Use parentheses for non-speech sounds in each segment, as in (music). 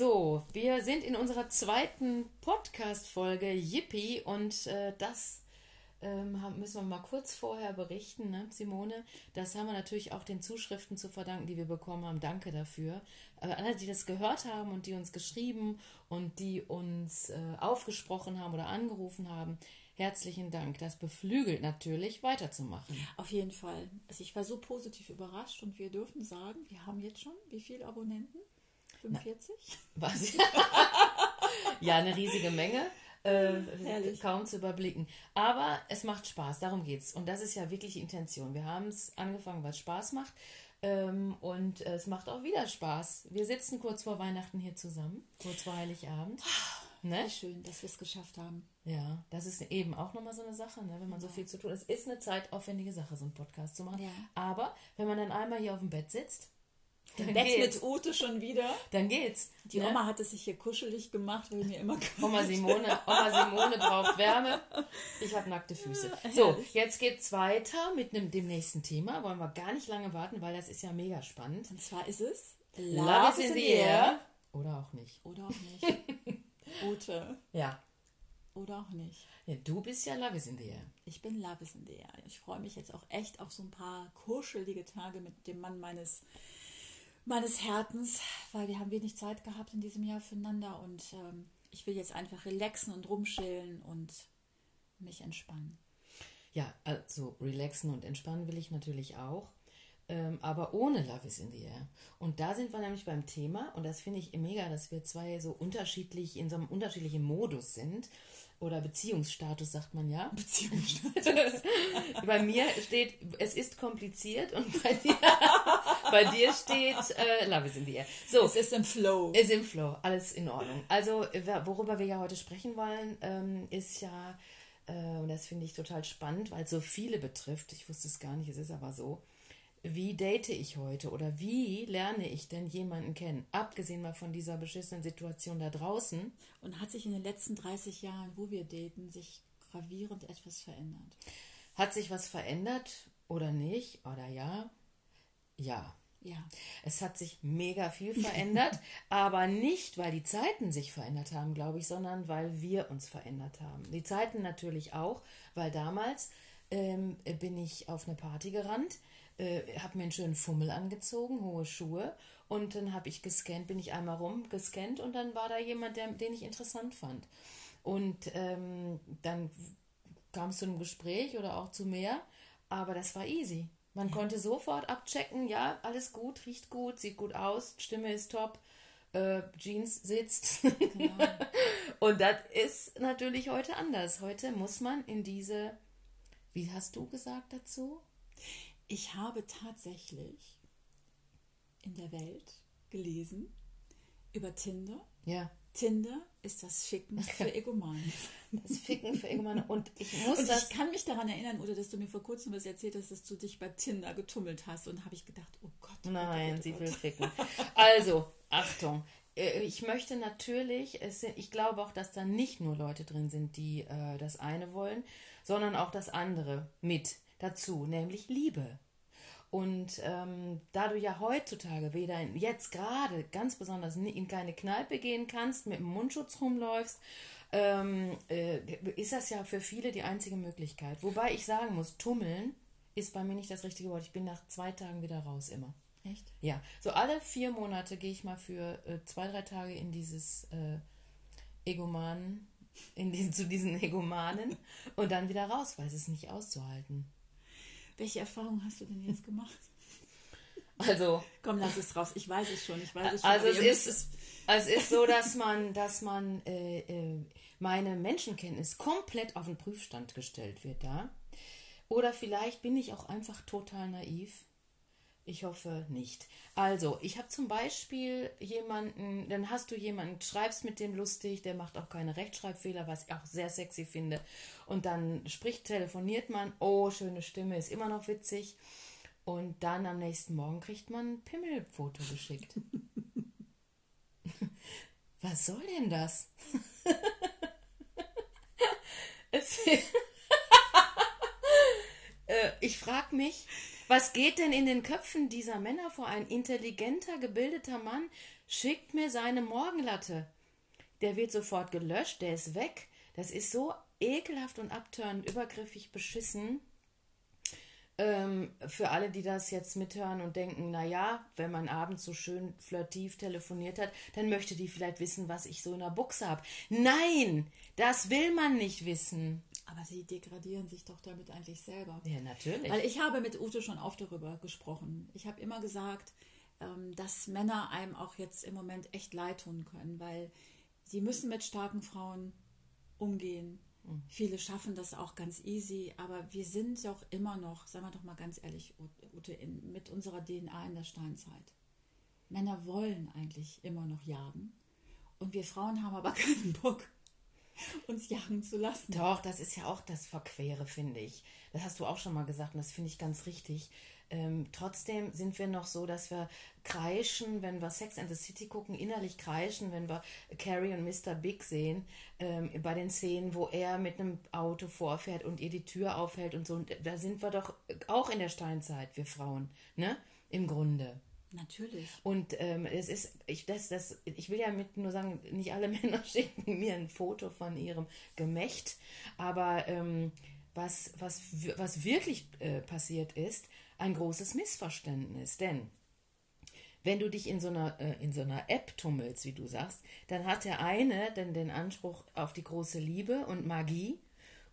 So, wir sind in unserer zweiten Podcast-Folge Yippie und äh, das ähm, müssen wir mal kurz vorher berichten, ne, Simone. Das haben wir natürlich auch den Zuschriften zu verdanken, die wir bekommen haben. Danke dafür. Aber alle, die das gehört haben und die uns geschrieben und die uns äh, aufgesprochen haben oder angerufen haben, herzlichen Dank. Das beflügelt natürlich, weiterzumachen. Auf jeden Fall. Also ich war so positiv überrascht und wir dürfen sagen, wir haben jetzt schon wie viele Abonnenten? 45? Na, was? (laughs) ja, eine riesige Menge. Äh, kaum zu überblicken. Aber es macht Spaß, darum geht's. Und das ist ja wirklich die Intention. Wir haben es angefangen, weil es Spaß macht. Ähm, und es macht auch wieder Spaß. Wir sitzen kurz vor Weihnachten hier zusammen, kurz vor Heiligabend. Ne? Wie schön, dass wir es geschafft haben. Ja, das ist eben auch nochmal so eine Sache, ne? wenn man ja. so viel zu tun hat. Es ist eine zeitaufwendige Sache, so einen Podcast zu machen. Ja. Aber wenn man dann einmal hier auf dem Bett sitzt, dann Bett geht's. mit Ute schon wieder. Dann geht's. Die ne? Oma hat es sich hier kuschelig gemacht, weil mir immer (laughs) Oma Simone, Oma Simone braucht Wärme. Ich habe nackte Füße. So, jetzt geht's weiter mit dem, dem nächsten Thema. Wollen wir gar nicht lange warten, weil das ist ja mega spannend. Und zwar ist es Love, Love is in the air. Oder auch nicht. Oder auch nicht. (laughs) Ute. Ja. Oder auch nicht. Ja, du bist ja Love is in the air. Ich bin Love is in the air. Ich freue mich jetzt auch echt auf so ein paar kuschelige Tage mit dem Mann meines meines Herzens, weil wir haben wenig Zeit gehabt in diesem Jahr füreinander und ähm, ich will jetzt einfach relaxen und rumschillen und mich entspannen. Ja, also relaxen und entspannen will ich natürlich auch, ähm, aber ohne Love is in the Air. Und da sind wir nämlich beim Thema und das finde ich mega, dass wir zwei so unterschiedlich in so einem unterschiedlichen Modus sind oder Beziehungsstatus sagt man ja. Beziehungsstatus. (laughs) bei mir steht, es ist kompliziert und bei (laughs) dir, bei dir steht, äh, Love is in the air. So, es ist im Flow. Es ist im Flow, alles in Ordnung. Also, worüber wir ja heute sprechen wollen, ähm, ist ja, äh, und das finde ich total spannend, weil es so viele betrifft. Ich wusste es gar nicht, es ist aber so wie date ich heute oder wie lerne ich denn jemanden kennen? Abgesehen mal von dieser beschissenen Situation da draußen. Und hat sich in den letzten 30 Jahren, wo wir daten, sich gravierend etwas verändert? Hat sich was verändert oder nicht? Oder ja? Ja. Ja. Es hat sich mega viel (laughs) verändert, aber nicht, weil die Zeiten sich verändert haben, glaube ich, sondern weil wir uns verändert haben. Die Zeiten natürlich auch, weil damals ähm, bin ich auf eine Party gerannt äh, habe mir einen schönen Fummel angezogen, hohe Schuhe und dann habe ich gescannt, bin ich einmal rum gescannt und dann war da jemand, der, den ich interessant fand. Und ähm, dann kam es zu einem Gespräch oder auch zu mehr, aber das war easy. Man ja. konnte sofort abchecken, ja, alles gut, riecht gut, sieht gut aus, Stimme ist top, äh, Jeans sitzt. Genau. (laughs) und das ist natürlich heute anders. Heute muss man in diese, wie hast du gesagt dazu? Ich habe tatsächlich in der Welt gelesen über Tinder. Ja. Tinder ist das Ficken für (laughs) Egomanen. Das Ficken für Egomanen. Und ich muss und das. Ich kann mich daran erinnern, oder dass du mir vor kurzem was erzählt hast, dass du dich bei Tinder getummelt hast. Und habe ich gedacht, oh Gott. Oh Nein, Gott, oh sie Gott. will ficken. Also, Achtung. Äh, ich möchte natürlich, es sind, ich glaube auch, dass da nicht nur Leute drin sind, die äh, das eine wollen, sondern auch das andere mit dazu, nämlich Liebe. Und ähm, da du ja heutzutage weder in, jetzt gerade ganz besonders in keine Kneipe gehen kannst, mit dem Mundschutz rumläufst, ähm, äh, ist das ja für viele die einzige Möglichkeit. Wobei ich sagen muss, tummeln ist bei mir nicht das richtige Wort. Ich bin nach zwei Tagen wieder raus immer. Echt? Ja. So alle vier Monate gehe ich mal für äh, zwei, drei Tage in dieses äh, Egomanen, in diesen, zu diesen Egomanen und dann wieder raus, weil es ist nicht auszuhalten. Welche Erfahrung hast du denn jetzt gemacht? (laughs) Also. Komm, lass es raus. Ich weiß es schon. Ich weiß es schon. Also es ist, es, es ist so, dass man, dass man äh, äh, meine Menschenkenntnis komplett auf den Prüfstand gestellt wird da. Oder vielleicht bin ich auch einfach total naiv. Ich hoffe nicht. Also, ich habe zum Beispiel jemanden, dann hast du jemanden, schreibst mit dem lustig, der macht auch keine Rechtschreibfehler, was ich auch sehr sexy finde. Und dann spricht, telefoniert man, oh, schöne Stimme, ist immer noch witzig. Und dann am nächsten Morgen kriegt man ein Pimmelfoto geschickt. (laughs) was soll denn das? (laughs) (laughs) äh, ich frage mich, Was geht denn in den Köpfen dieser Männer vor? Ein intelligenter, gebildeter Mann schickt mir seine Morgenlatte. Der wird sofort gelöscht, der ist weg. Das ist so ekelhaft und abtörend, übergriffig, beschissen. Ähm, für alle, die das jetzt mithören und denken, naja, wenn man abends so schön flirtiv telefoniert hat, dann möchte die vielleicht wissen, was ich so in der Buchse habe. Nein, das will man nicht wissen. Aber sie degradieren sich doch damit eigentlich selber. Ja, natürlich. Weil ich habe mit Ute schon oft darüber gesprochen. Ich habe immer gesagt, ähm, dass Männer einem auch jetzt im Moment echt leid tun können, weil sie müssen mit starken Frauen umgehen Viele schaffen das auch ganz easy, aber wir sind doch immer noch, sagen wir doch mal ganz ehrlich, Ute, in, mit unserer DNA in der Steinzeit. Männer wollen eigentlich immer noch jagen und wir Frauen haben aber (laughs) keinen Bock, (laughs) uns jagen zu lassen. Doch, das ist ja auch das Verquere, finde ich. Das hast du auch schon mal gesagt und das finde ich ganz richtig. Ähm, trotzdem sind wir noch so, dass wir kreischen, wenn wir Sex and the City gucken, innerlich kreischen, wenn wir Carrie und Mr. Big sehen, ähm, bei den Szenen, wo er mit einem Auto vorfährt und ihr die Tür aufhält und so. Und da sind wir doch auch in der Steinzeit, wir Frauen, ne? Im Grunde. Natürlich. Und ähm, es ist, ich, das, das, ich will ja mit nur sagen, nicht alle (laughs) Männer schicken mir ein Foto von ihrem Gemächt, aber ähm, was, was, was wirklich äh, passiert ist, ein großes Missverständnis. Denn wenn du dich in so einer, äh, in so einer App tummelst, wie du sagst, dann hat der eine dann den Anspruch auf die große Liebe und Magie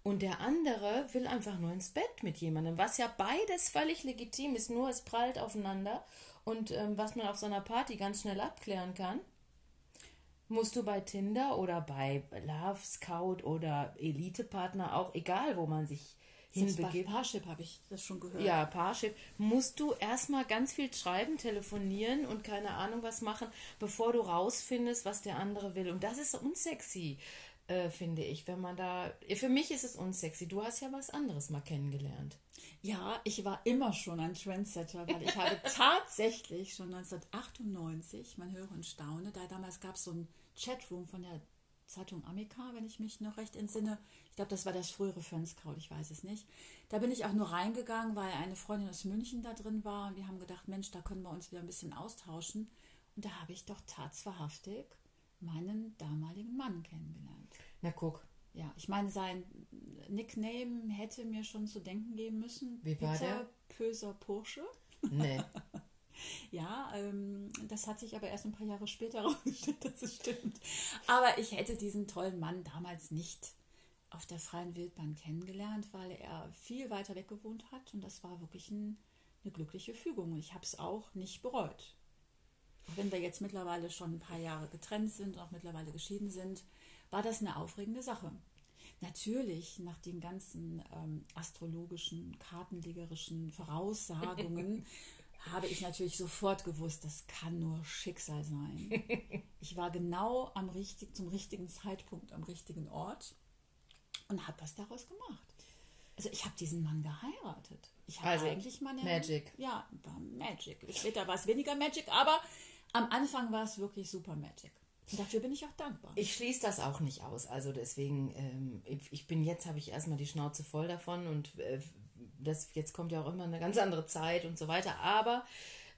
und der andere will einfach nur ins Bett mit jemandem, was ja beides völlig legitim ist, nur es prallt aufeinander und ähm, was man auf so einer Party ganz schnell abklären kann, musst du bei Tinder oder bei Love Scout oder Elite-Partner auch, egal wo man sich hinbegibt. Parship habe ich das schon gehört. Ja, Parship. Musst du erstmal ganz viel schreiben, telefonieren und keine Ahnung was machen, bevor du rausfindest, was der andere will. Und das ist unsexy, äh, finde ich, wenn man da. Für mich ist es unsexy. Du hast ja was anderes mal kennengelernt. Ja, ich war immer schon ein Trendsetter, weil ich habe (laughs) tatsächlich schon 1998, man höre und staune, da damals gab es so ein Chatroom von der Zeitung Amica, wenn ich mich noch recht entsinne. Ich glaube, das war das frühere Fanskraut, ich weiß es nicht. Da bin ich auch nur reingegangen, weil eine Freundin aus München da drin war und wir haben gedacht, Mensch, da können wir uns wieder ein bisschen austauschen. Und da habe ich doch tatswahrhaftig meinen damaligen Mann kennengelernt. Na guck. Ja, ich meine, sein Nickname hätte mir schon zu denken geben müssen. Wie war Peter der? Pöser Porsche. Nee. (laughs) Ja, ähm, das hat sich aber erst ein paar Jahre später (laughs) herausgestellt, dass es stimmt. Aber ich hätte diesen tollen Mann damals nicht auf der freien Wildbahn kennengelernt, weil er viel weiter weg gewohnt hat und das war wirklich ein, eine glückliche Fügung. Und ich habe es auch nicht bereut. Auch wenn wir jetzt mittlerweile schon ein paar Jahre getrennt sind und auch mittlerweile geschieden sind, war das eine aufregende Sache. Natürlich, nach den ganzen ähm, astrologischen, kartenlegerischen Voraussagungen (laughs) habe ich natürlich sofort gewusst, das kann nur Schicksal sein. (laughs) Ich war genau am richtig, zum richtigen Zeitpunkt am richtigen Ort und habe was daraus gemacht. Also ich habe diesen Mann geheiratet. Ich habe also, eigentlich meine Magic. Ja, war Magic. Später war es weniger Magic, aber am Anfang war es wirklich super Magic. Dafür bin ich auch dankbar. Ich schließe das auch nicht aus. Also deswegen, ähm, ich bin jetzt, habe ich erstmal die Schnauze voll davon und äh, das, jetzt kommt ja auch immer eine ganz andere Zeit und so weiter, aber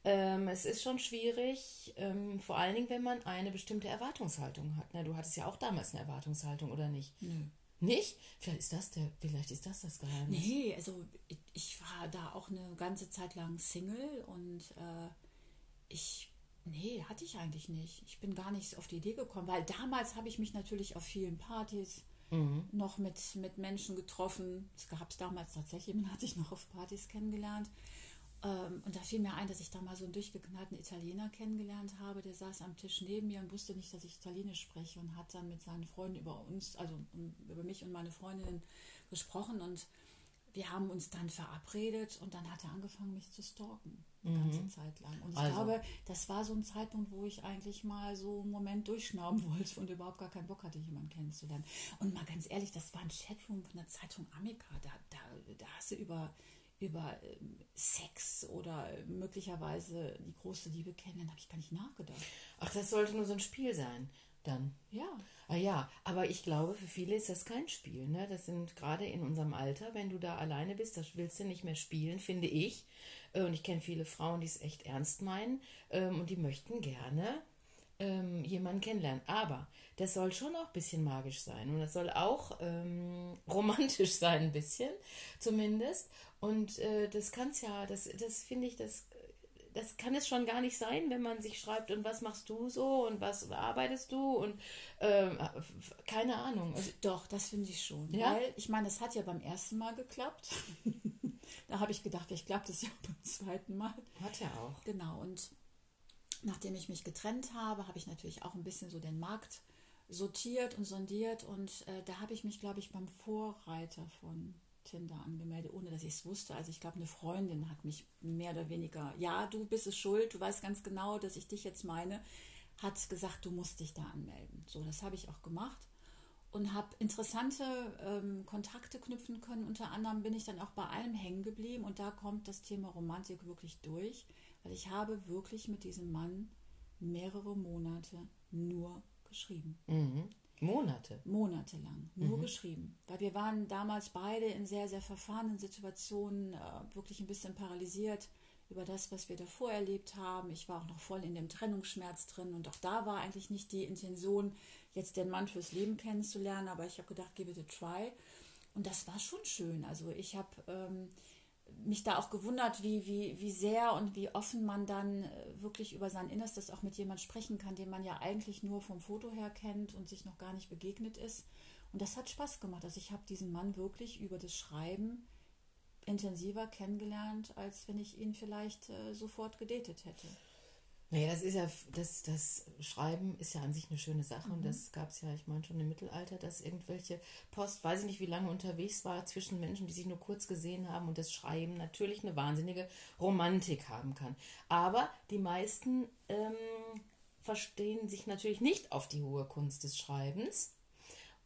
ähm, es ist schon schwierig, ähm, vor allen Dingen, wenn man eine bestimmte Erwartungshaltung hat. Na, du hattest ja auch damals eine Erwartungshaltung, oder nicht? Nö. Nicht? Vielleicht ist das der, vielleicht ist das das Geheimnis. Nee, also ich, ich war da auch eine ganze Zeit lang Single und äh, ich, nee, hatte ich eigentlich nicht. Ich bin gar nicht auf die Idee gekommen, weil damals habe ich mich natürlich auf vielen Partys mhm. noch mit, mit Menschen getroffen. Das gab es damals tatsächlich, man hat sich noch auf Partys kennengelernt. Ähm, und da fiel mir ein, dass ich da mal so einen durchgeknallten Italiener kennengelernt habe. Der saß am Tisch neben mir und wusste nicht, dass ich Italienisch spreche und hat dann mit seinen Freunden über uns, also über mich und meine Freundin gesprochen. Und wir haben uns dann verabredet und dann hat er angefangen, mich zu stalken. Eine mhm. ganze Zeit lang. Und ich also. glaube, das war so ein Zeitpunkt, wo ich eigentlich mal so einen Moment durchschnauben (laughs) wollte und überhaupt gar keinen Bock hatte, jemanden kennenzulernen. Und mal ganz ehrlich, das war ein Chatroom von der Zeitung Amica. Da, da, da hast du über, über ähm, Sex oder möglicherweise die große Liebe kennen, habe ich gar nicht nachgedacht. Ach, das sollte nur so ein Spiel sein. Dann. Ja. Ah ja, aber ich glaube, für viele ist das kein Spiel. Ne? Das sind gerade in unserem Alter, wenn du da alleine bist, das willst du nicht mehr spielen, finde ich. Äh, und ich kenne viele Frauen, die es echt ernst meinen ähm, und die möchten gerne ähm, jemanden kennenlernen. Aber das soll schon auch ein bisschen magisch sein und das soll auch ähm, (laughs) romantisch sein, ein bisschen zumindest. Und äh, das kann es ja, das, das finde ich, das, das kann es schon gar nicht sein, wenn man sich schreibt, und was machst du so und was arbeitest du und ähm, keine Ahnung. Also, Doch, das finde ich schon. Ja? Weil, ich meine, es hat ja beim ersten Mal geklappt. (laughs) da habe ich gedacht, vielleicht klappt es ja auch (laughs) beim zweiten Mal. Hat ja auch. Genau, und nachdem ich mich getrennt habe, habe ich natürlich auch ein bisschen so den Markt sortiert und sondiert und äh, da habe ich mich, glaube ich, beim Vorreiter von Tinder angemeldet, ohne dass ich es wusste. Also ich glaube, eine Freundin hat mich mehr oder weniger, ja, du bist es schuld, du weißt ganz genau, dass ich dich jetzt meine, hat gesagt, du musst dich da anmelden. So, das habe ich auch gemacht und habe interessante ähm, Kontakte knüpfen können. Unter anderem bin ich dann auch bei allem hängen geblieben und da kommt das Thema Romantik wirklich durch, weil ich habe wirklich mit diesem Mann mehrere Monate nur geschrieben. Mhm. Monate. Monatelang, nur geschrieben. Weil wir waren damals beide in sehr, sehr verfahrenen Situationen, äh, wirklich ein bisschen paralysiert über das, was wir davor erlebt haben. Ich war auch noch voll in dem Trennungsschmerz drin und auch da war eigentlich nicht die Intention, jetzt den Mann fürs Leben kennenzulernen, aber ich habe gedacht, give it a try. Und das war schon schön. Also ich habe ähm, mich da auch gewundert, wie, wie, wie sehr und wie offen man dann äh, wirklich über sein Innerstes auch mit jemand sprechen kann, den man ja eigentlich nur vom Foto her kennt und sich noch gar nicht begegnet ist. Und das hat Spaß gemacht. Also ich habe diesen Mann wirklich über das Schreiben intensiver kennengelernt, als wenn ich ihn vielleicht äh, sofort gedatet hätte. Naja, das ist ja, das, das Schreiben ist ja an sich eine schöne Sache und das gab es ja, ich meine schon im Mittelalter, dass irgendwelche Post, weiß ich nicht, wie lange unterwegs war zwischen Menschen, die sich nur kurz gesehen haben und das Schreiben natürlich eine wahnsinnige Romantik haben kann. Aber die meisten ähm, verstehen sich natürlich nicht auf die hohe Kunst des Schreibens.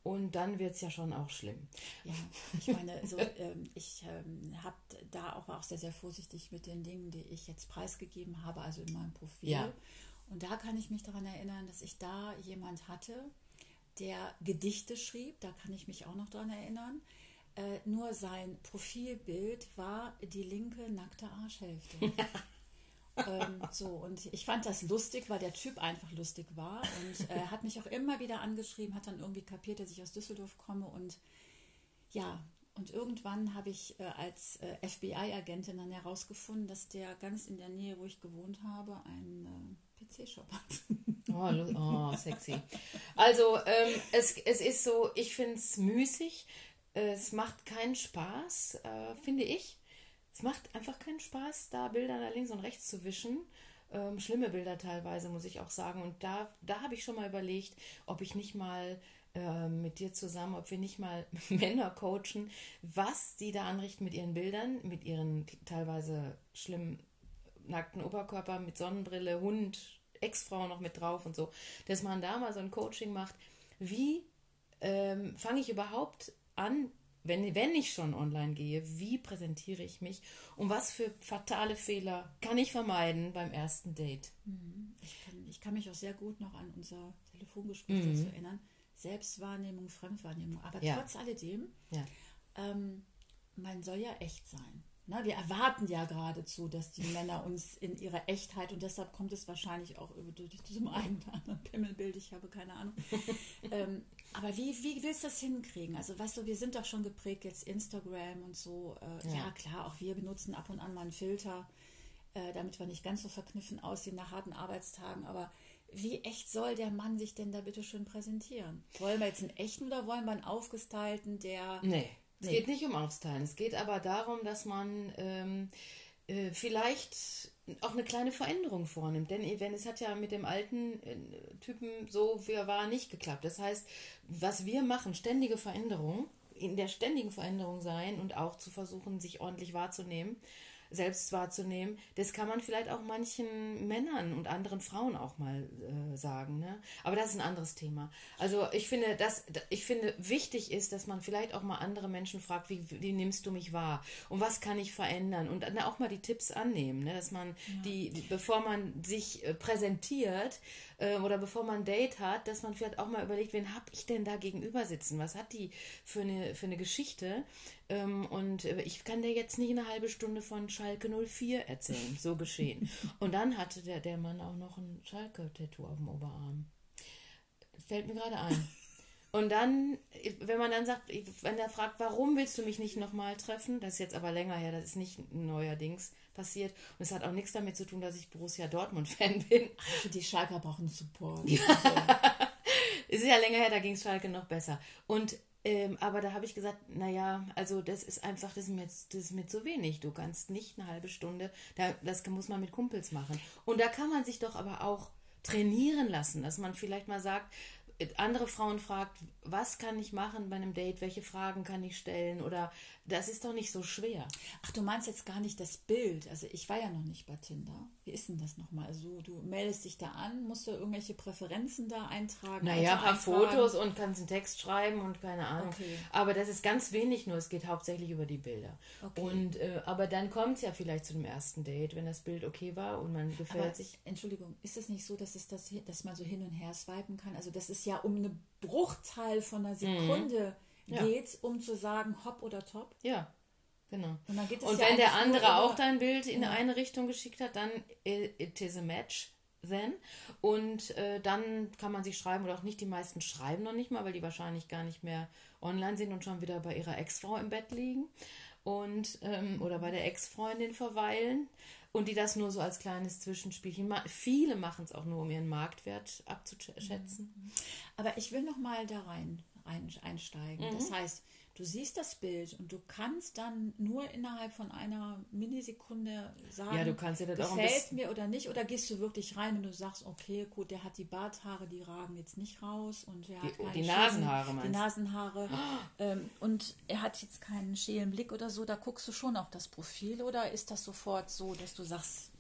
Und dann wird es ja schon auch schlimm. Ja, ich meine, so, (laughs) ähm, ich ähm, habe da auch, war auch sehr, sehr vorsichtig mit den Dingen, die ich jetzt preisgegeben habe, also in meinem Profil. Ja. Und da kann ich mich daran erinnern, dass ich da jemand hatte, der Gedichte schrieb, da kann ich mich auch noch daran erinnern. Äh, nur sein Profilbild war die linke nackte Arschhälfte. (laughs) ähm, so, und ich fand das lustig, weil der Typ einfach lustig war. Und äh, hat mich auch immer wieder angeschrieben, hat dann irgendwie kapiert, dass ich aus Düsseldorf komme. Und ja, und irgendwann habe ich äh, als äh, FBI-Agentin dann herausgefunden, dass der ganz in der Nähe, wo ich gewohnt habe, einen äh, PC-Shop hat. Oh, oh sexy. Also, ähm, es, es ist so, ich finde es müßig. Es macht keinen Spaß, äh, finde ich. Es macht einfach keinen Spaß, da Bilder da links und rechts zu wischen. Ähm, schlimme Bilder teilweise, muss ich auch sagen. Und da, da habe ich schon mal überlegt, ob ich nicht mal ähm, mit dir zusammen, ob wir nicht mal (laughs) Männer coachen, was die da anrichten mit ihren Bildern, mit ihren teilweise schlimmen nackten Oberkörper, mit Sonnenbrille, Hund, Ex-Frau noch mit drauf und so, dass man da mal so ein Coaching macht. Wie ähm, fange ich überhaupt an, wenn, wenn ich schon online gehe, wie präsentiere ich mich und was für fatale Fehler kann ich vermeiden beim ersten Date? Ich kann, ich kann mich auch sehr gut noch an unser Telefongespräch dazu erinnern. Selbstwahrnehmung, Fremdwahrnehmung. Aber Ja. trotz alledem, Ja. ähm, man soll ja echt sein. Na, wir erwarten ja geradezu, dass die Männer uns in ihrer Echtheit und deshalb kommt es wahrscheinlich auch über durch diesem einen oder anderen Pimmelbild, ich habe keine Ahnung. (laughs) ähm, aber wie, wie willst du das hinkriegen? Also weißt du, wir sind doch schon geprägt jetzt Instagram und so. Äh, ja. Ja. klar, auch wir benutzen ab und an mal einen Filter, äh, damit wir nicht ganz so verkniffen aussehen nach harten Arbeitstagen. Aber wie echt soll der Mann sich denn da bitte schön präsentieren? Wollen wir jetzt einen echten oder wollen wir einen aufgestylten, der Nee, es Nee. geht nicht um Aufsteilen. Es geht aber darum, dass man ähm, äh, vielleicht auch eine kleine Veränderung vornimmt. Denn wenn es hat ja mit dem alten äh, Typen so, wie er war, nicht geklappt. Das heißt, was wir machen, ständige Veränderung, in der ständigen Veränderung sein und auch zu versuchen, sich ordentlich wahrzunehmen, selbst wahrzunehmen, das kann man vielleicht auch manchen Männern und anderen Frauen auch mal äh, sagen. Ne? Aber das ist ein anderes Thema. Also ich finde, dass, ich finde, wichtig ist, dass man vielleicht auch mal andere Menschen fragt, wie, wie nimmst du mich wahr? Und was kann ich verändern? Und dann auch mal die Tipps annehmen, ne? dass man ja. die, die, bevor man sich äh, präsentiert, äh, oder bevor man ein Date hat, dass man vielleicht auch mal überlegt, wen habe ich denn da gegenüber sitzen? Was hat die für eine, für eine Geschichte? Ähm, und äh, ich kann dir jetzt nicht eine halbe Stunde von Schalke 04 erzählen, so geschehen. (laughs) und dann hatte der, der Mann auch noch ein Schalke-Tattoo auf dem Oberarm. Fällt mir gerade ein. Und dann, wenn man dann sagt, wenn er fragt, warum willst du mich nicht nochmal treffen, das ist jetzt aber länger her, das ist nicht neuerdings, passiert. Und es hat auch nichts damit zu tun, dass ich Borussia Dortmund-Fan bin. Also die Schalker brauchen Support. (laughs) es ist ja länger her, da ging es Schalke noch besser. Und ähm, aber da habe ich gesagt, naja, also das ist einfach, das ist, mir, das ist mir zu wenig. Du kannst nicht eine halbe Stunde, da, das muss man mit Kumpels machen. Und da kann man sich doch aber auch trainieren lassen, dass man vielleicht mal sagt, andere Frauen fragt, was kann ich machen bei einem Date, welche Fragen kann ich stellen oder das ist doch nicht so schwer. Ach, du meinst jetzt gar nicht das Bild. Also ich war ja noch nicht bei Tinder. Wie ist denn das nochmal? Also du meldest dich da an, musst du irgendwelche Präferenzen da eintragen? Naja, ein paar Fotos und kannst einen Text schreiben und keine Ahnung. Okay. Aber das ist ganz wenig nur, es geht hauptsächlich über die Bilder. Okay. Und, äh, aber dann kommt es ja vielleicht zu dem ersten Date, wenn das Bild okay war und man gefällt aber, sich. Entschuldigung, ist es nicht so, dass, es das, dass man so hin und her swipen kann? Also das ist ja um eine Bruchteil von einer Sekunde. Mhm ja. geht, um zu sagen, hopp oder top. Ja, genau. Und, dann geht es und ja wenn der andere auch dein Bild in ja. eine Richtung geschickt hat, dann it is a match then. Und äh, dann kann man sich schreiben oder auch nicht. Die meisten schreiben noch nicht mal, weil die wahrscheinlich gar nicht mehr online sind und schon wieder bei ihrer Ex-Frau im Bett liegen und ähm, oder bei der Ex-Freundin verweilen und die das nur so als kleines Zwischenspielchen machen. Viele machen es auch nur, um ihren Marktwert abzuschätzen. Mhm. Aber ich will noch mal da rein einsteigen. Mhm. Das heißt, du siehst das Bild und du kannst dann nur innerhalb von einer Millisekunde sagen, ja, du kannst das gefällt mir oder nicht. Oder gehst du wirklich rein und du sagst, okay, gut, der hat die Barthaare, die ragen jetzt nicht raus und der die, hat keine die Nasenhaare, Die Nasenhaare. Ähm, und er hat jetzt keinen schälen Blick oder so. Da guckst du schon auf das Profil oder ist das sofort so, dass du sagst,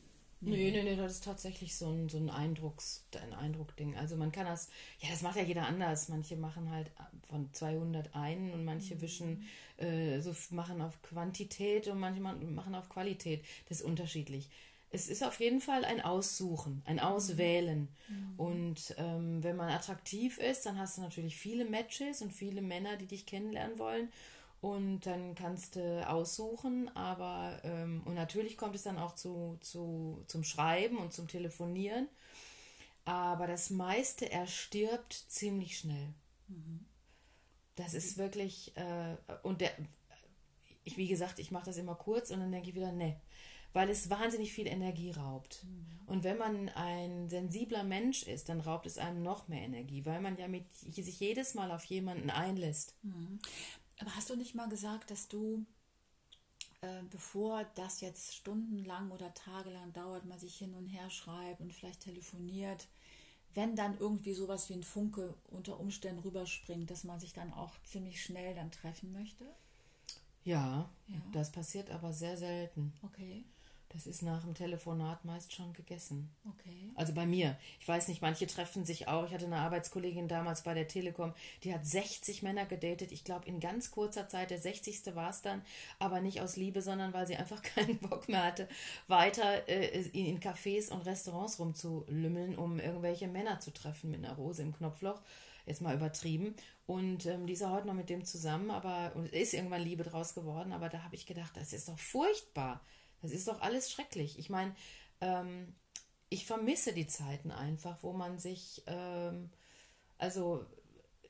Nee, nee, nee, das ist tatsächlich so ein, so ein Eindrucks, ein Eindruckding. Also man kann das, ja, das macht ja jeder anders. Manche machen halt von 200 einen und manche mhm. wischen, äh, so machen auf Quantität und manche machen auf Qualität. Das ist unterschiedlich. Es ist auf jeden Fall ein Aussuchen, ein Auswählen. Mhm. Und ähm, wenn man attraktiv ist, dann hast du natürlich viele Matches und viele Männer, die dich kennenlernen wollen. Und dann kannst du aussuchen, aber ähm, und natürlich kommt es dann auch zu, zu, zum Schreiben und zum Telefonieren. Aber das meiste erstirbt ziemlich schnell. Mhm. Das ist wirklich, äh, und der, ich, wie gesagt, ich mache das immer kurz und dann denke ich wieder, ne, weil es wahnsinnig viel Energie raubt. Mhm. Und wenn man ein sensibler Mensch ist, dann raubt es einem noch mehr Energie, weil man ja mit, sich jedes Mal auf jemanden einlässt. Mhm. Aber hast du nicht mal gesagt, dass du, äh, bevor das jetzt stundenlang oder tagelang dauert, man sich hin und her schreibt und vielleicht telefoniert, wenn dann irgendwie sowas wie ein Funke unter Umständen rüberspringt, dass man sich dann auch ziemlich schnell dann treffen möchte? Ja, ja. das passiert aber sehr selten. Okay. Das ist nach dem Telefonat meist schon gegessen. Okay. Also bei mir. Ich weiß nicht, manche treffen sich auch. Ich hatte eine Arbeitskollegin damals bei der Telekom, die hat 60 Männer gedatet. Ich glaube, in ganz kurzer Zeit, der 60. war es dann, aber nicht aus Liebe, sondern weil sie einfach (laughs) keinen Bock mehr hatte, weiter äh, in Cafés und Restaurants rumzulümmeln, um irgendwelche Männer zu treffen mit einer Rose im Knopfloch. Jetzt mal übertrieben. Und ähm, die ist heute noch mit dem zusammen, aber und ist irgendwann Liebe draus geworden. Aber da habe ich gedacht, das ist doch furchtbar das ist doch alles schrecklich. Ich meine, ähm, ich vermisse die Zeiten einfach, wo man sich, ähm, also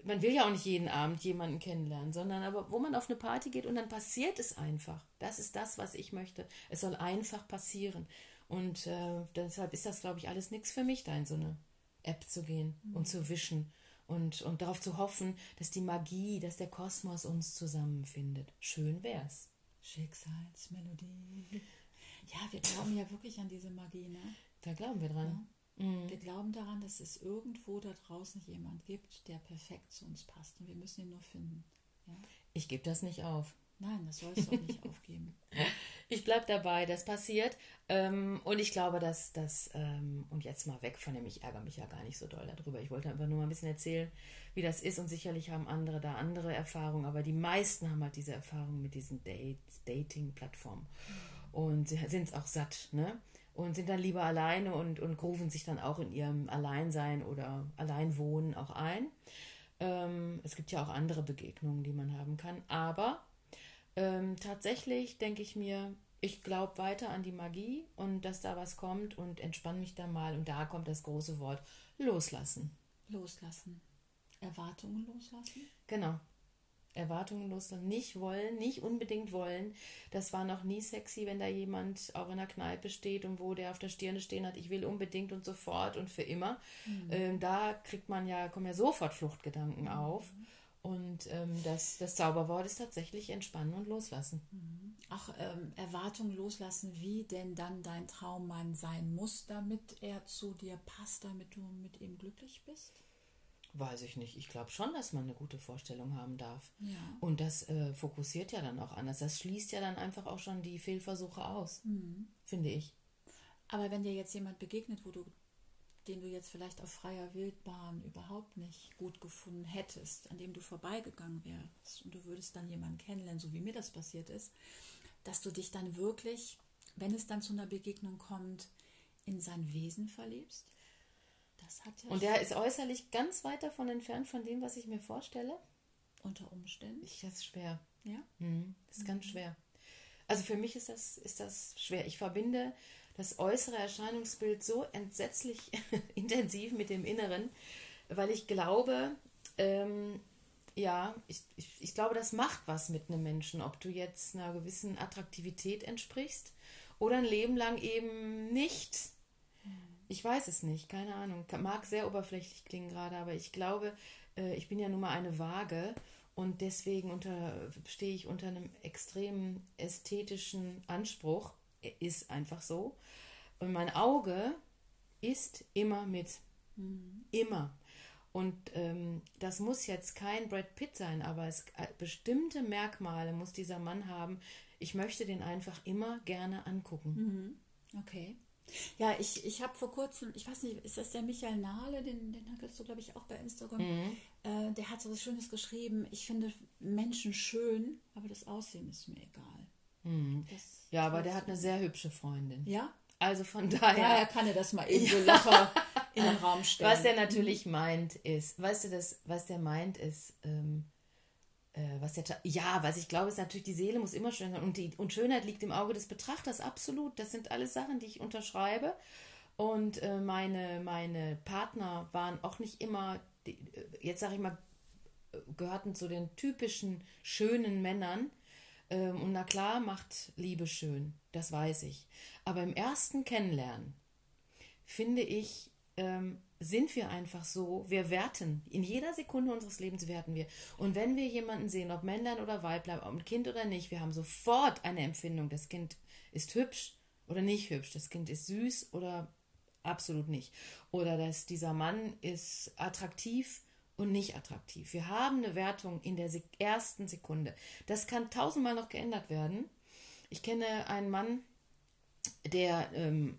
man will ja auch nicht jeden Abend jemanden kennenlernen, sondern aber wo man auf eine Party geht und dann passiert es einfach. Das ist das, was ich möchte. Es soll einfach passieren. Und äh, deshalb ist das, glaube ich, alles nichts für mich, da in so eine App zu gehen mhm. und zu wischen und, und darauf zu hoffen, dass die Magie, dass der Kosmos uns zusammenfindet. Schön wär's. Schicksalsmelodie. Ja, wir glauben ja wirklich an diese Magie, ne? Da glauben wir dran. Ja? Mhm. Wir glauben daran, dass es irgendwo da draußen jemand gibt, der perfekt zu uns passt. Und wir müssen ihn nur finden. Ja? Ich gebe das nicht auf. Nein, das sollst du auch nicht (laughs) aufgeben. Ich bleibe dabei, das passiert. Ähm, und ich glaube, dass das, ähm, und jetzt mal weg von dem, ich ärgere mich ja gar nicht so doll darüber. Ich wollte einfach nur mal ein bisschen erzählen, wie das ist. Und sicherlich haben andere da andere Erfahrungen, aber die meisten haben halt diese Erfahrung mit diesen Date, Dating-Plattformen. Und sie sind es auch satt, ne? Und sind dann lieber alleine und, und grufen sich dann auch in ihrem Alleinsein oder Alleinwohnen auch ein. Ähm, es gibt ja auch andere Begegnungen, die man haben kann. Aber ähm, tatsächlich denke ich mir, ich glaube weiter an die Magie und dass da was kommt und entspanne mich da mal. Und da kommt das große Wort loslassen. Loslassen. Erwartungen loslassen? Genau. Erwartungen loslassen. Nicht wollen, nicht unbedingt wollen. Das war noch nie sexy, wenn da jemand auch in der Kneipe steht und wo der auf der Stirne stehen hat, ich will unbedingt und sofort und für immer. Mhm. Ähm, da kriegt man ja, kommen ja sofort Fluchtgedanken mhm. auf. Und ähm, das, das Zauberwort ist tatsächlich entspannen und loslassen. Mhm. Ach, ähm, Erwartungen loslassen, wie denn dann dein Traummann sein muss, damit er zu dir passt, damit du mit ihm glücklich bist? Weiß ich nicht. Ich glaube schon, dass man eine gute Vorstellung haben darf. Ja. Und das äh, fokussiert ja dann auch anders. Das schließt ja dann einfach auch schon die Fehlversuche aus, mhm. finde ich. Aber wenn dir jetzt jemand begegnet, wo du den du jetzt vielleicht auf freier Wildbahn überhaupt nicht gut gefunden hättest, an dem du vorbeigegangen wärst und du würdest dann jemanden kennenlernen, so wie mir das passiert ist, dass du dich dann wirklich, wenn es dann zu einer Begegnung kommt, in sein Wesen verliebst? Das hat ja und der ist äußerlich ganz weit davon entfernt von dem, was ich mir vorstelle? Unter Umständen? Ich, das ist schwer. Ja? Mhm, das ist mhm. ganz schwer. Also für mich ist das, ist das schwer. Ich verbinde das äußere Erscheinungsbild so entsetzlich (laughs) intensiv mit dem Inneren, weil ich glaube, ähm, ja, ich, ich, ich glaube, das macht was mit einem Menschen, ob du jetzt einer gewissen Attraktivität entsprichst oder ein Leben lang eben nicht. Ich weiß es nicht, keine Ahnung. Mag sehr oberflächlich klingen gerade, aber ich glaube, äh, ich bin ja nun mal eine Waage und deswegen unter, stehe ich unter einem extremen ästhetischen Anspruch ist einfach so. Und mein Auge ist immer mit. Mhm. Immer. Und ähm, das muss jetzt kein Brad Pitt sein, aber es äh, bestimmte Merkmale muss dieser Mann haben. Ich möchte den einfach immer gerne angucken. Mhm. Okay. Ja, ich, ich habe vor kurzem, ich weiß nicht, ist das der Michael Nahle, den, den hast du, glaube ich, auch bei Instagram. Mhm. Äh, der hat so was Schönes geschrieben. Ich finde Menschen schön, aber das Aussehen ist mir egal. Mhm. ja, aber der hat eine sehr hübsche Freundin. Ja? Also von daher. Daher kann er das mal (laughs) eben so locker in den Raum stellen. Was der natürlich meint ist, weißt du, das, was der meint ist, ähm, äh, was der, ja, was ich glaube, ist natürlich, die Seele muss immer schön sein und, die, und Schönheit liegt im Auge des Betrachters, absolut. Das sind alles Sachen, die ich unterschreibe. Und äh, meine, meine Partner waren auch nicht immer, die, äh, jetzt sage ich mal, gehörten zu den typischen schönen Männern ähm, und na klar, macht Liebe schön, das weiß ich. Aber im ersten Kennenlernen, finde ich, ähm, sind wir einfach so, wir werten. In jeder Sekunde unseres Lebens werten wir. Und wenn wir jemanden sehen, ob Männlein oder Weiblein, ob Kind oder nicht, wir haben sofort eine Empfindung, das Kind ist hübsch oder nicht hübsch, das Kind ist süß oder absolut nicht. Oder dass dieser Mann ist attraktiv und nicht attraktiv. Wir haben eine Wertung in der ersten Sekunde. Das kann tausendmal noch geändert werden. Ich kenne einen Mann, der ähm,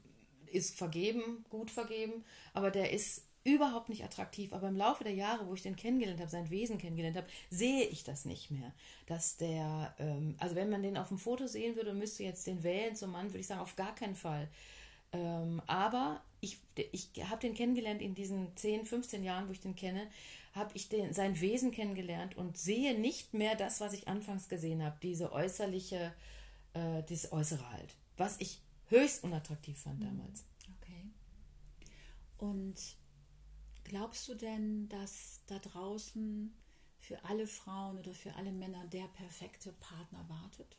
ist vergeben, gut vergeben, aber der ist überhaupt nicht attraktiv. Aber im Laufe der Jahre, wo ich den kennengelernt habe, sein Wesen kennengelernt habe, sehe ich das nicht mehr. Dass der, ähm, also wenn man den auf dem Foto sehen würde und müsste jetzt den wählen zum Mann, würde ich sagen, auf gar keinen Fall. Ähm, aber ich, ich habe den kennengelernt in diesen 10, 15 Jahren, wo ich den kenne, habe ich den, sein Wesen kennengelernt und sehe nicht mehr das, was ich anfangs gesehen habe, diese äußerliche, äh, dieses Äußere halt, was ich höchst unattraktiv fand mhm. damals. Okay. Und glaubst du denn, dass da draußen für alle Frauen oder für alle Männer der perfekte Partner wartet?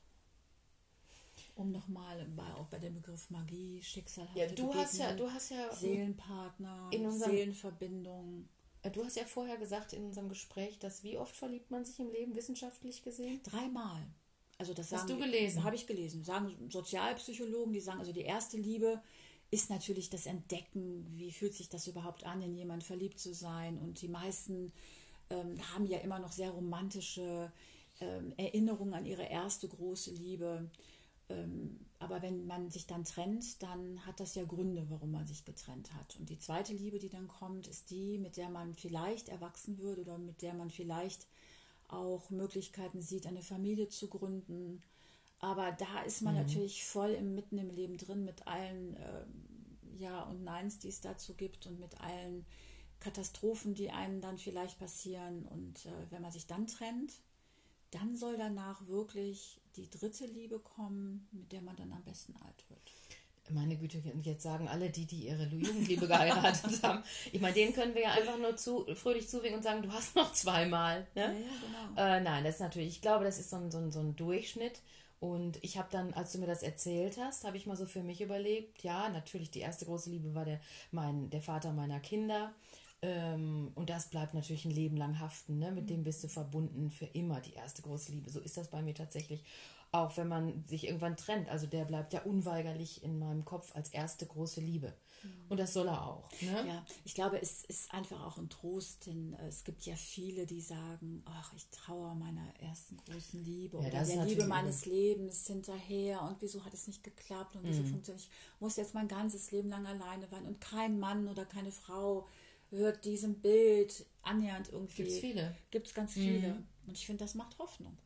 Um nochmal bei, auch bei dem Begriff Magie, Schicksal, ja, du hast ja, du hast ja Seelenpartner, in Seelenverbindung. Äh, du hast ja vorher gesagt in unserem Gespräch, dass wie oft verliebt man sich im Leben wissenschaftlich gesehen? Dreimal. Also das hast du gelesen? Habe ich gelesen. Sagen Sozialpsychologen, die sagen, also die erste Liebe ist natürlich das Entdecken, wie fühlt sich das überhaupt an, in jemand verliebt zu sein. Und die meisten ähm, haben ja immer noch sehr romantische ähm, Erinnerung an ihre erste große Liebe. Ähm, aber wenn man sich dann trennt, dann hat das ja Gründe, warum man sich getrennt hat. Und die zweite Liebe, die dann kommt, ist die, mit der man vielleicht erwachsen wird oder mit der man vielleicht auch Möglichkeiten sieht, eine Familie zu gründen. Aber da ist man mhm. natürlich voll im, mitten im Leben drin mit allen äh, Ja und Neins, die es dazu gibt und mit allen Katastrophen, die einem dann vielleicht passieren. Und äh, wenn man sich dann trennt, dann soll danach wirklich die dritte Liebe kommen, mit der man dann am besten alt wird. Meine Güte, und jetzt sagen alle die, die ihre Jugendliebe geheiratet (laughs) haben. Ich meine, denen können wir ja einfach nur zu, fröhlich zuwinken und sagen, du hast noch zweimal. Ne? Ja, ja, genau. Äh, nein, das ist natürlich, ich glaube, das ist so ein, so ein, so ein Durchschnitt. Und ich habe dann, als du mir das erzählt hast, habe ich mal so für mich überlegt, ja, natürlich, die erste große Liebe war der, mein, der Vater meiner Kinder. Ähm, und das bleibt natürlich ein Leben lang haften. Ne? Mit dem bist du verbunden für immer, die erste große Liebe. So ist das bei mir tatsächlich. Auch wenn man sich irgendwann trennt. Also der bleibt ja unweigerlich in meinem Kopf als erste große Liebe. Mhm. Und das soll er auch. Ne? Ja, ich glaube, es ist einfach auch ein Trost, denn äh, es gibt ja viele, die sagen, ach, ich traue meiner ersten großen Liebe ja, oder der Liebe meines. Lebens hinterher und wieso hat es nicht geklappt und wieso mhm. funktioniert Ich muss jetzt mein ganzes Leben lang alleine weinen und kein Mann oder keine Frau hört diesem Bild annähernd irgendwie. Gibt es viele. Gibt es ganz viele. Mhm. Und ich finde, das macht Hoffnung.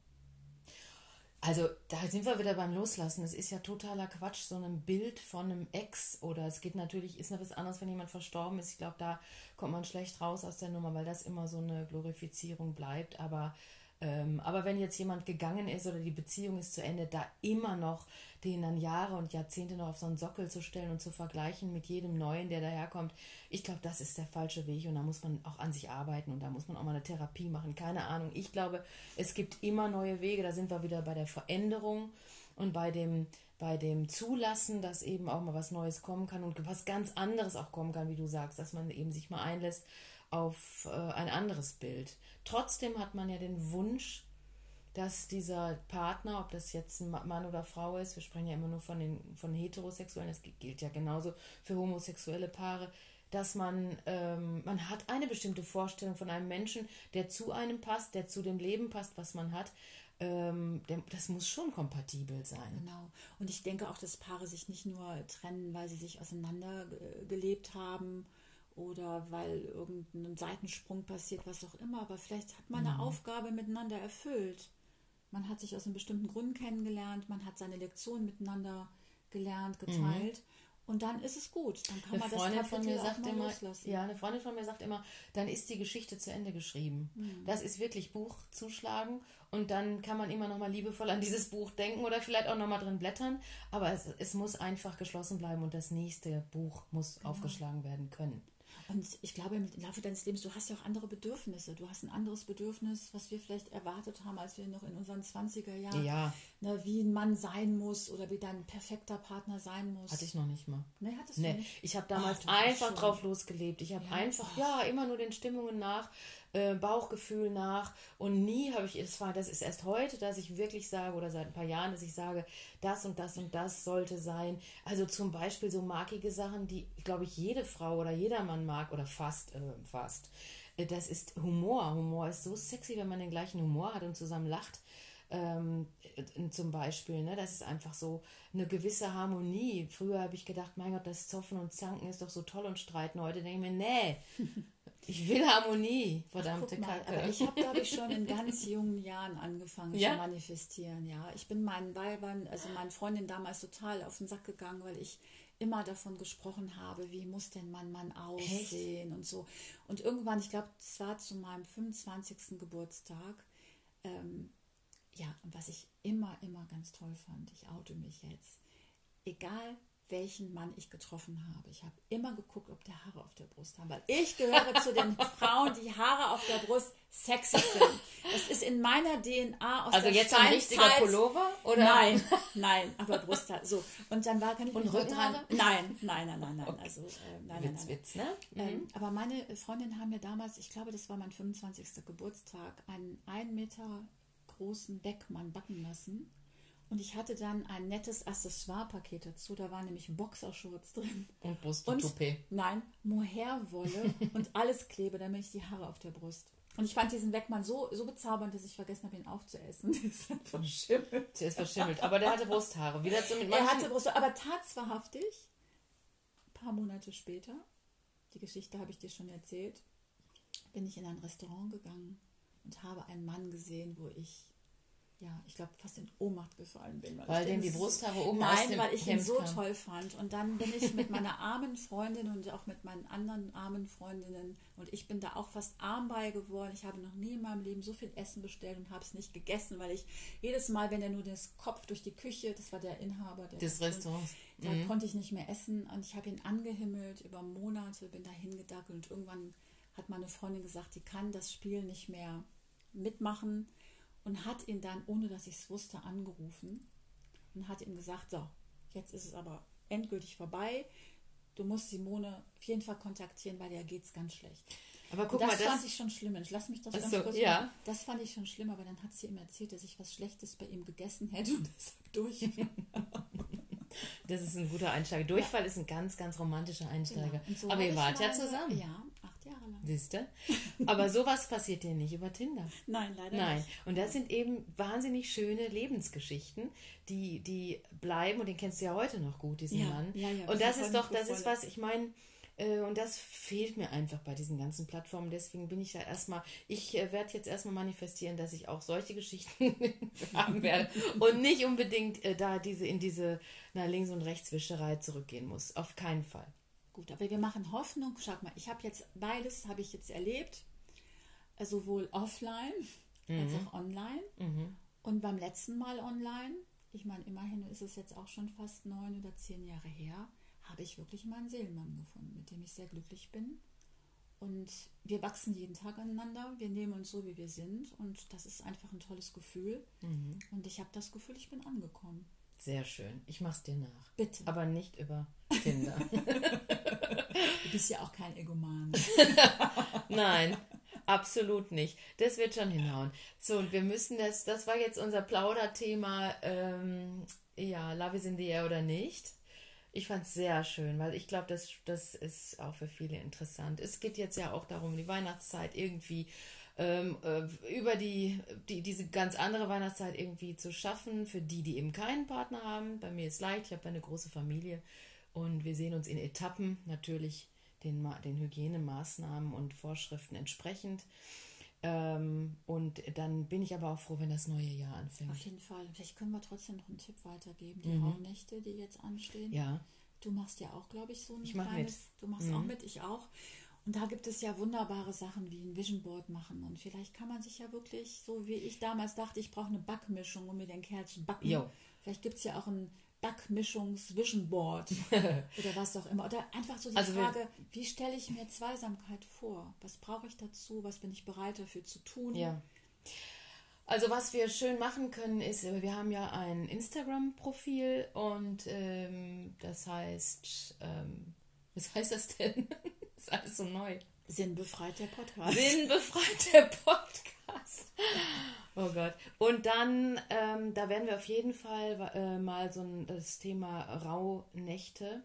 Also da sind wir wieder beim Loslassen. Es ist ja totaler Quatsch, so ein Bild von einem Ex oder es geht natürlich, ist noch was anderes, wenn jemand verstorben ist. Ich glaube, da kommt man schlecht raus aus der Nummer, weil das immer so eine Glorifizierung bleibt. Aber ähm, aber wenn jetzt jemand gegangen ist oder die Beziehung ist zu Ende, da immer noch den dann Jahre und Jahrzehnte noch auf so einen Sockel zu stellen und zu vergleichen mit jedem Neuen, der daherkommt, ich glaube, das ist der falsche Weg und da muss man auch an sich arbeiten und da muss man auch mal eine Therapie machen. Keine Ahnung. Ich glaube, es gibt immer neue Wege. Da sind wir wieder bei der Veränderung und bei dem, bei dem Zulassen, dass eben auch mal was Neues kommen kann und was ganz anderes auch kommen kann, wie du sagst, dass man eben sich mal einlässt auf äh, ein anderes Bild. Trotzdem hat man ja den Wunsch, dass dieser Partner, ob das jetzt ein Mann oder Frau ist, wir sprechen ja immer nur von den von Heterosexuellen, das gilt ja genauso für homosexuelle Paare, dass man, ähm, man hat eine bestimmte Vorstellung von einem Menschen, der zu einem passt, der zu dem Leben passt, was man hat. Ähm, der, das muss schon kompatibel sein. Genau. Und ich denke auch, dass Paare sich nicht nur trennen, weil sie sich auseinandergelebt haben oder weil irgendein Seitensprung passiert, was auch immer. Aber vielleicht hat man eine mhm. Aufgabe miteinander erfüllt. Man hat sich aus einem bestimmten Grund kennengelernt, man hat seine Lektionen miteinander gelernt, geteilt. Mhm. Und dann ist es gut. Dann kann eine man Freundin das von mir sagt immer, loslassen. Ja, eine Freundin von mir sagt immer, dann ist die Geschichte zu Ende geschrieben. Mhm. Das ist wirklich Buch zuschlagen und dann kann man immer noch mal liebevoll an dieses Buch denken oder vielleicht auch noch mal drin blättern. Aber es, es muss einfach geschlossen bleiben und das nächste Buch muss genau. aufgeschlagen werden können. Und ich glaube, im Laufe deines Lebens, du hast ja auch andere Bedürfnisse. Du hast ein anderes Bedürfnis, was wir vielleicht erwartet haben, als wir noch in unseren 20er Jahren, ja. ne, wie ein Mann sein muss oder wie dein perfekter Partner sein muss. Hatte ich noch nicht mal. Nee, hattest nee. du nicht? Ich habe damals Ach, einfach drauf losgelebt. Ich habe ja. einfach, ja, immer nur den Stimmungen nach äh, Bauchgefühl nach und nie habe ich, das war, das ist erst heute, dass ich wirklich sage oder seit ein paar Jahren, dass ich sage, das und das und das sollte sein. Also zum Beispiel so markige Sachen, die, glaube ich, jede Frau oder jeder Mann mag oder fast, äh, fast. Äh, das ist Humor. Humor ist so sexy, wenn man den gleichen Humor hat und zusammen lacht. Ähm, äh, zum Beispiel, ne? das ist einfach so eine gewisse Harmonie. Früher habe ich gedacht, mein Gott, das Zoffen und Zanken ist doch so toll und Streiten. Heute denke ich mir, nee, (laughs) Ich will Harmonie, verdammte Ach, mal, Kacke. Aber ich habe, glaube ich, schon in (laughs) ganz jungen Jahren angefangen ja? zu manifestieren. Ja, ich bin meinen Weibern, also meinen Freundinnen damals total auf den Sack gegangen, weil ich immer davon gesprochen habe, wie muss denn mein Mann aussehen Echt? und so. Und irgendwann, ich glaube, es war zu meinem 25. Geburtstag, ähm, ja, und was ich immer, immer ganz toll fand, ich oute mich jetzt, egal welchen Mann ich getroffen habe. Ich habe immer geguckt, ob der Haare auf der Brust haben, weil ich gehöre zu den (laughs) Frauen, die Haare auf der Brust sexy sind. Das ist in meiner DNA aus also der jetzt ein richtiger Pullover oder? Nein, nein, aber Brusthaare. So und dann war kann ich und dran. Nein, nein, nein, nein, nein. Okay. Also äh, nein, Witz, nein, Witz, ne? Ähm, mhm. Aber meine Freundinnen haben mir damals, ich glaube, das war mein 25. Geburtstag, einen ein Meter großen Beckmann backen lassen und ich hatte dann ein nettes Accessoire-Paket dazu. Da waren nämlich Boxershorts drin. Und Brust und Toupet. Nein, Mohairwolle (laughs) und alles Klebe, damit ich die Haare auf der Brust. Und ich fand diesen Weckmann so, so bezaubernd, dass ich vergessen habe, ihn aufzuessen. (laughs) Der ist halt verschimmelt. Der ist verschimmelt. Aber der hatte Brusthaare. Wieder so mit er hatte Brusthaare, aber tatswahrhaftig, ein paar Monate später, die Geschichte habe ich dir schon erzählt, bin ich in ein Restaurant gegangen und habe einen Mann gesehen, wo ich ja, ich glaube, fast in Ohnmacht gefallen bin. Weil, weil den die Brusthaare oben Nein, weil ich ihn so kam. toll fand. Und dann bin ich mit meiner (laughs) armen Freundin und auch mit meinen anderen armen Freundinnen und ich bin da auch fast arm bei geworden. Ich habe noch nie in meinem Leben so viel Essen bestellt und habe es nicht gegessen, weil ich jedes Mal, wenn er nur das Kopf durch die Küche, das war der Inhaber der des Restaurants, da mhm. konnte ich nicht mehr essen und ich habe ihn angehimmelt über Monate, bin da hingedackelt und irgendwann hat meine Freundin gesagt, die kann das Spiel nicht mehr mitmachen und hat ihn dann, ohne dass ich es wusste, angerufen und hat ihm gesagt, so, jetzt ist es aber endgültig vorbei. Du musst Simone auf jeden Fall kontaktieren, weil der geht es ganz schlecht. Aber guck das mal, das fand ich schon schlimm. Ich lass mich das ganz so, kurz ja. Machen. Das fand ich schon schlimm, aber dann hat sie ihm erzählt, dass ich was Schlechtes bei ihm gegessen hätte und (laughs) deshalb durch. das ist ein guter Einsteiger. Durchfall ja. ist ein ganz, ganz romantischer Einsteiger. Genau. So aber ihr wart ja zusammen. Ja, Jahre lang. Siehst du? Aber sowas passiert dir nicht über Tinder. Nein, leider Nein. nicht. Und das sind eben wahnsinnig schöne Lebensgeschichten, die, die bleiben und den kennst du ja heute noch gut, diesen ja, Mann. Ja, ja, und das ist doch, das ist was, ich meine, äh, und das fehlt mir einfach bei diesen ganzen Plattformen. Deswegen bin ich da erstmal, ich äh, werde jetzt erstmal manifestieren, dass ich auch solche Geschichten (laughs) haben werde und nicht unbedingt äh, da diese in diese na, Links- und Rechtswischerei zurückgehen muss. Auf keinen Fall. Gut, aber wir machen Hoffnung. Schaut mal, ich habe jetzt beides habe ich jetzt erlebt, äh, sowohl offline mhm. als auch online. Mhm. Und beim letzten Mal online, ich meine, immerhin ist es jetzt auch schon fast neun oder zehn Jahre her, habe ich wirklich meinen Seelenmann gefunden, mit dem ich sehr glücklich bin. Und wir wachsen jeden Tag aneinander. Wir nehmen uns so, wie wir sind. Und das ist einfach ein tolles Gefühl. Mhm. Und ich habe das Gefühl, ich bin angekommen. Sehr schön. Ich mach's dir nach. Bitte. Aber nicht über Tinder. (laughs) du bist ja auch kein Egoman. (laughs) Nein, absolut nicht. Das wird schon hinhauen. So, und wir müssen das, das war jetzt unser Plauderthema, ähm, ja, Love is in the air oder nicht. Ich fand es sehr schön, weil ich glaube, das, das ist auch für viele interessant. Es geht jetzt ja auch darum, die Weihnachtszeit irgendwie ähm, äh, über die, die, diese ganz andere Weihnachtszeit irgendwie zu schaffen, für die, die eben keinen Partner haben. Bei mir ist leicht, ich habe eine große Familie und wir sehen uns in Etappen, natürlich den, den Hygienemaßnahmen und Vorschriften entsprechend. Ähm, und dann bin ich aber auch froh, wenn das neue Jahr anfängt. Auf jeden Fall. Vielleicht können wir trotzdem noch einen Tipp weitergeben. Die mhm. Rauhnächte, die jetzt anstehen. Ja. Du machst ja auch, glaube ich, so ein ich kleines. Mit. Du machst mhm. auch mit, ich auch. Und da gibt es ja wunderbare Sachen wie ein Vision Board machen. Und vielleicht kann man sich ja wirklich, so wie ich damals dachte, ich brauche eine Backmischung, um mir den Kerl zu backen. Jo. Vielleicht gibt es ja auch ein Backmischungs-Vision Board (laughs) oder was auch immer. Oder einfach so die also Frage, wie stelle ich mir Zweisamkeit vor? Was brauche ich dazu? Was bin ich bereit dafür zu tun? Ja. Also was wir schön machen können ist, wir haben ja ein Instagram-Profil und ähm, das heißt, ähm, was heißt das denn? (laughs) ist alles so neu. Sinnbefreit der Podcast. Sinnbefreit der Podcast. Oh Gott. Und dann, ähm, da werden wir auf jeden Fall äh, mal so ein, das Thema Rauhnächte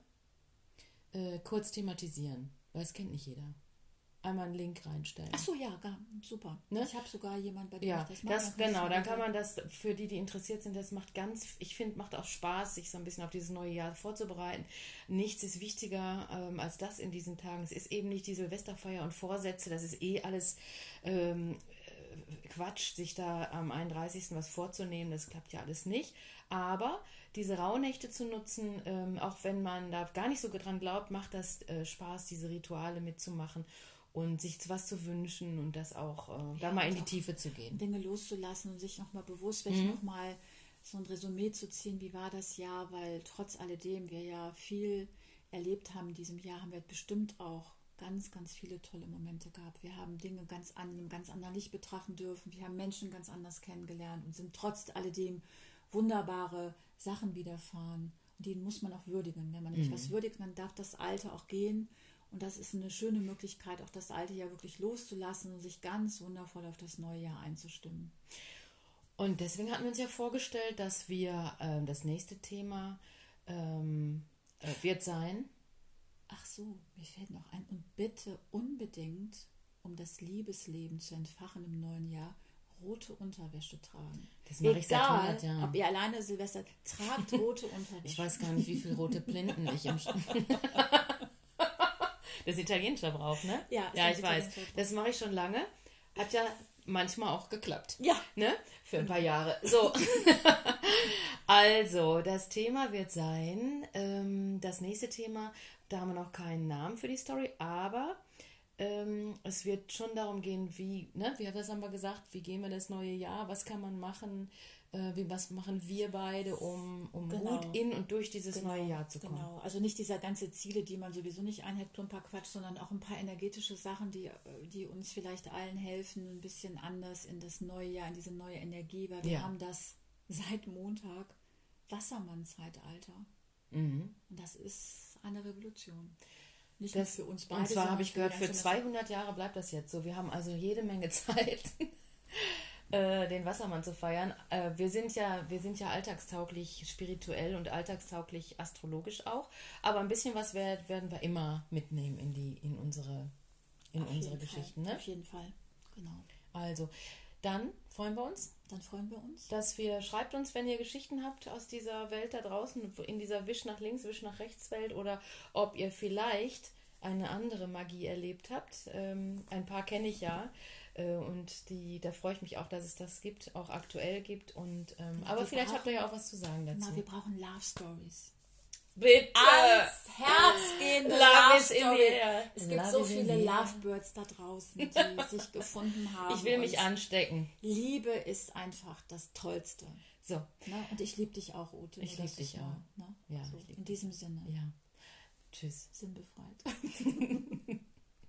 äh, kurz thematisieren, weil es kennt nicht jeder einmal einen Link reinstellen. Ach so, ja, super. Ne? Ich habe sogar jemanden, bei dem ja, ich das mache. Das, genau, dann kann man das, für die, die interessiert sind, das macht ganz, ich finde, macht auch Spaß, sich so ein bisschen auf dieses neue Jahr vorzubereiten. Nichts ist wichtiger ähm, als das in diesen Tagen. Es ist eben nicht die Silvesterfeier und Vorsätze, das ist eh alles ähm, äh, Quatsch, sich da am 31. was vorzunehmen, das klappt ja alles nicht. Aber diese Rauhnächte zu nutzen, ähm, auch wenn man da gar nicht so dran glaubt, macht das äh, Spaß, diese Rituale mitzumachen und sich was zu wünschen und das auch äh, da mal in die Tiefe zu gehen. Dinge loszulassen und sich nochmal bewusst, vielleicht mhm. nochmal so ein Resümee zu ziehen, wie war das Jahr, weil trotz alledem wir ja viel erlebt haben in diesem Jahr, haben wir bestimmt auch ganz, ganz viele tolle Momente gehabt. Wir haben Dinge ganz an einem ganz anderen Licht betrachten dürfen. Wir haben Menschen ganz anders kennengelernt und sind trotz alledem wunderbare Sachen widerfahren. Und die muss man auch würdigen. Wenn man nicht mhm. was würdigt, dann darf das Alte auch gehen und das ist eine schöne Möglichkeit, auch das alte Jahr wirklich loszulassen und sich ganz wundervoll auf das neue Jahr einzustimmen. Und deswegen hatten wir uns ja vorgestellt, dass wir äh, das nächste Thema ähm, äh, wird sein. Ach so, mir fällt noch ein. Und bitte unbedingt um das Liebesleben zu entfachen im neuen Jahr, rote Unterwäsche tragen. Das mache ich seit Egal, 100 Jahren. ob ihr alleine Silvester tragt rote (laughs) Unterwäsche. Ich weiß gar nicht, wie viele rote Blinden ich im. (laughs) das ist italienischer Brauch, ne? Ja, ist ja ich weiß. Das mache ich schon lange. Hat ja manchmal auch geklappt. Ja. Ne? Für ein paar Jahre. So. (laughs) also, das Thema wird sein, ähm, das nächste Thema, da haben wir noch keinen Namen für die Story, aber ähm, es wird schon darum gehen, wie, ne, wie was haben wir gesagt, wie gehen wir das neue Jahr, was kann man machen, äh, wie, was machen wir beide, um, um Genau. gut in und durch dieses neue Jahr zu kommen. Genau, also nicht dieser ganze Ziele, die man sowieso nicht einhält, plumper Quatsch, sondern auch ein paar energetische Sachen, die, äh, die uns vielleicht allen helfen, ein bisschen anders in das neue Jahr, in diese neue Energie, weil wir Ja. haben das (laughs) seit Montag Wassermann-Zeitalter. Mhm. Und das ist eine Revolution. Nicht Das, nur für uns beide. und zwar habe ich gehört, für ganze 200 Jahre bleibt das jetzt so. Wir haben also jede Menge (laughs) Zeit, äh, den Wassermann zu feiern. Äh, wir, sind ja, wir sind ja alltagstauglich spirituell und alltagstauglich astrologisch auch. Aber ein bisschen was werd, werden wir immer mitnehmen in, die, in unsere, in Auf unsere Geschichten. Fall. Ne? Auf jeden Fall, genau. Also, dann freuen wir uns, Dann freuen wir uns. dass wir, schreibt uns, wenn ihr Geschichten habt aus dieser Welt da draußen, in dieser Wisch nach links, Wisch nach rechts Welt oder ob ihr vielleicht eine andere Magie erlebt habt. Ähm, ein paar kenne ich ja und die, da freue ich mich auch, dass es das gibt, auch aktuell gibt. Und, ähm, aber wir vielleicht habt ihr brauchen- ja auch was zu sagen dazu. Na, wir brauchen Love Stories. Bitte! ans Herz gehende Love Love is in the Story. air. Es gibt Love so viele. Lovebirds da draußen, die (laughs) sich gefunden haben. Ich will mich anstecken. Liebe ist einfach das Tollste. So, Ne? Und ich liebe dich auch, Ute. Ich Nur, lieb dass dich auch. Ne? Ja, so, ich lieb in diesem Sinne. ja. Tschüss. Sinnbefreit. (laughs)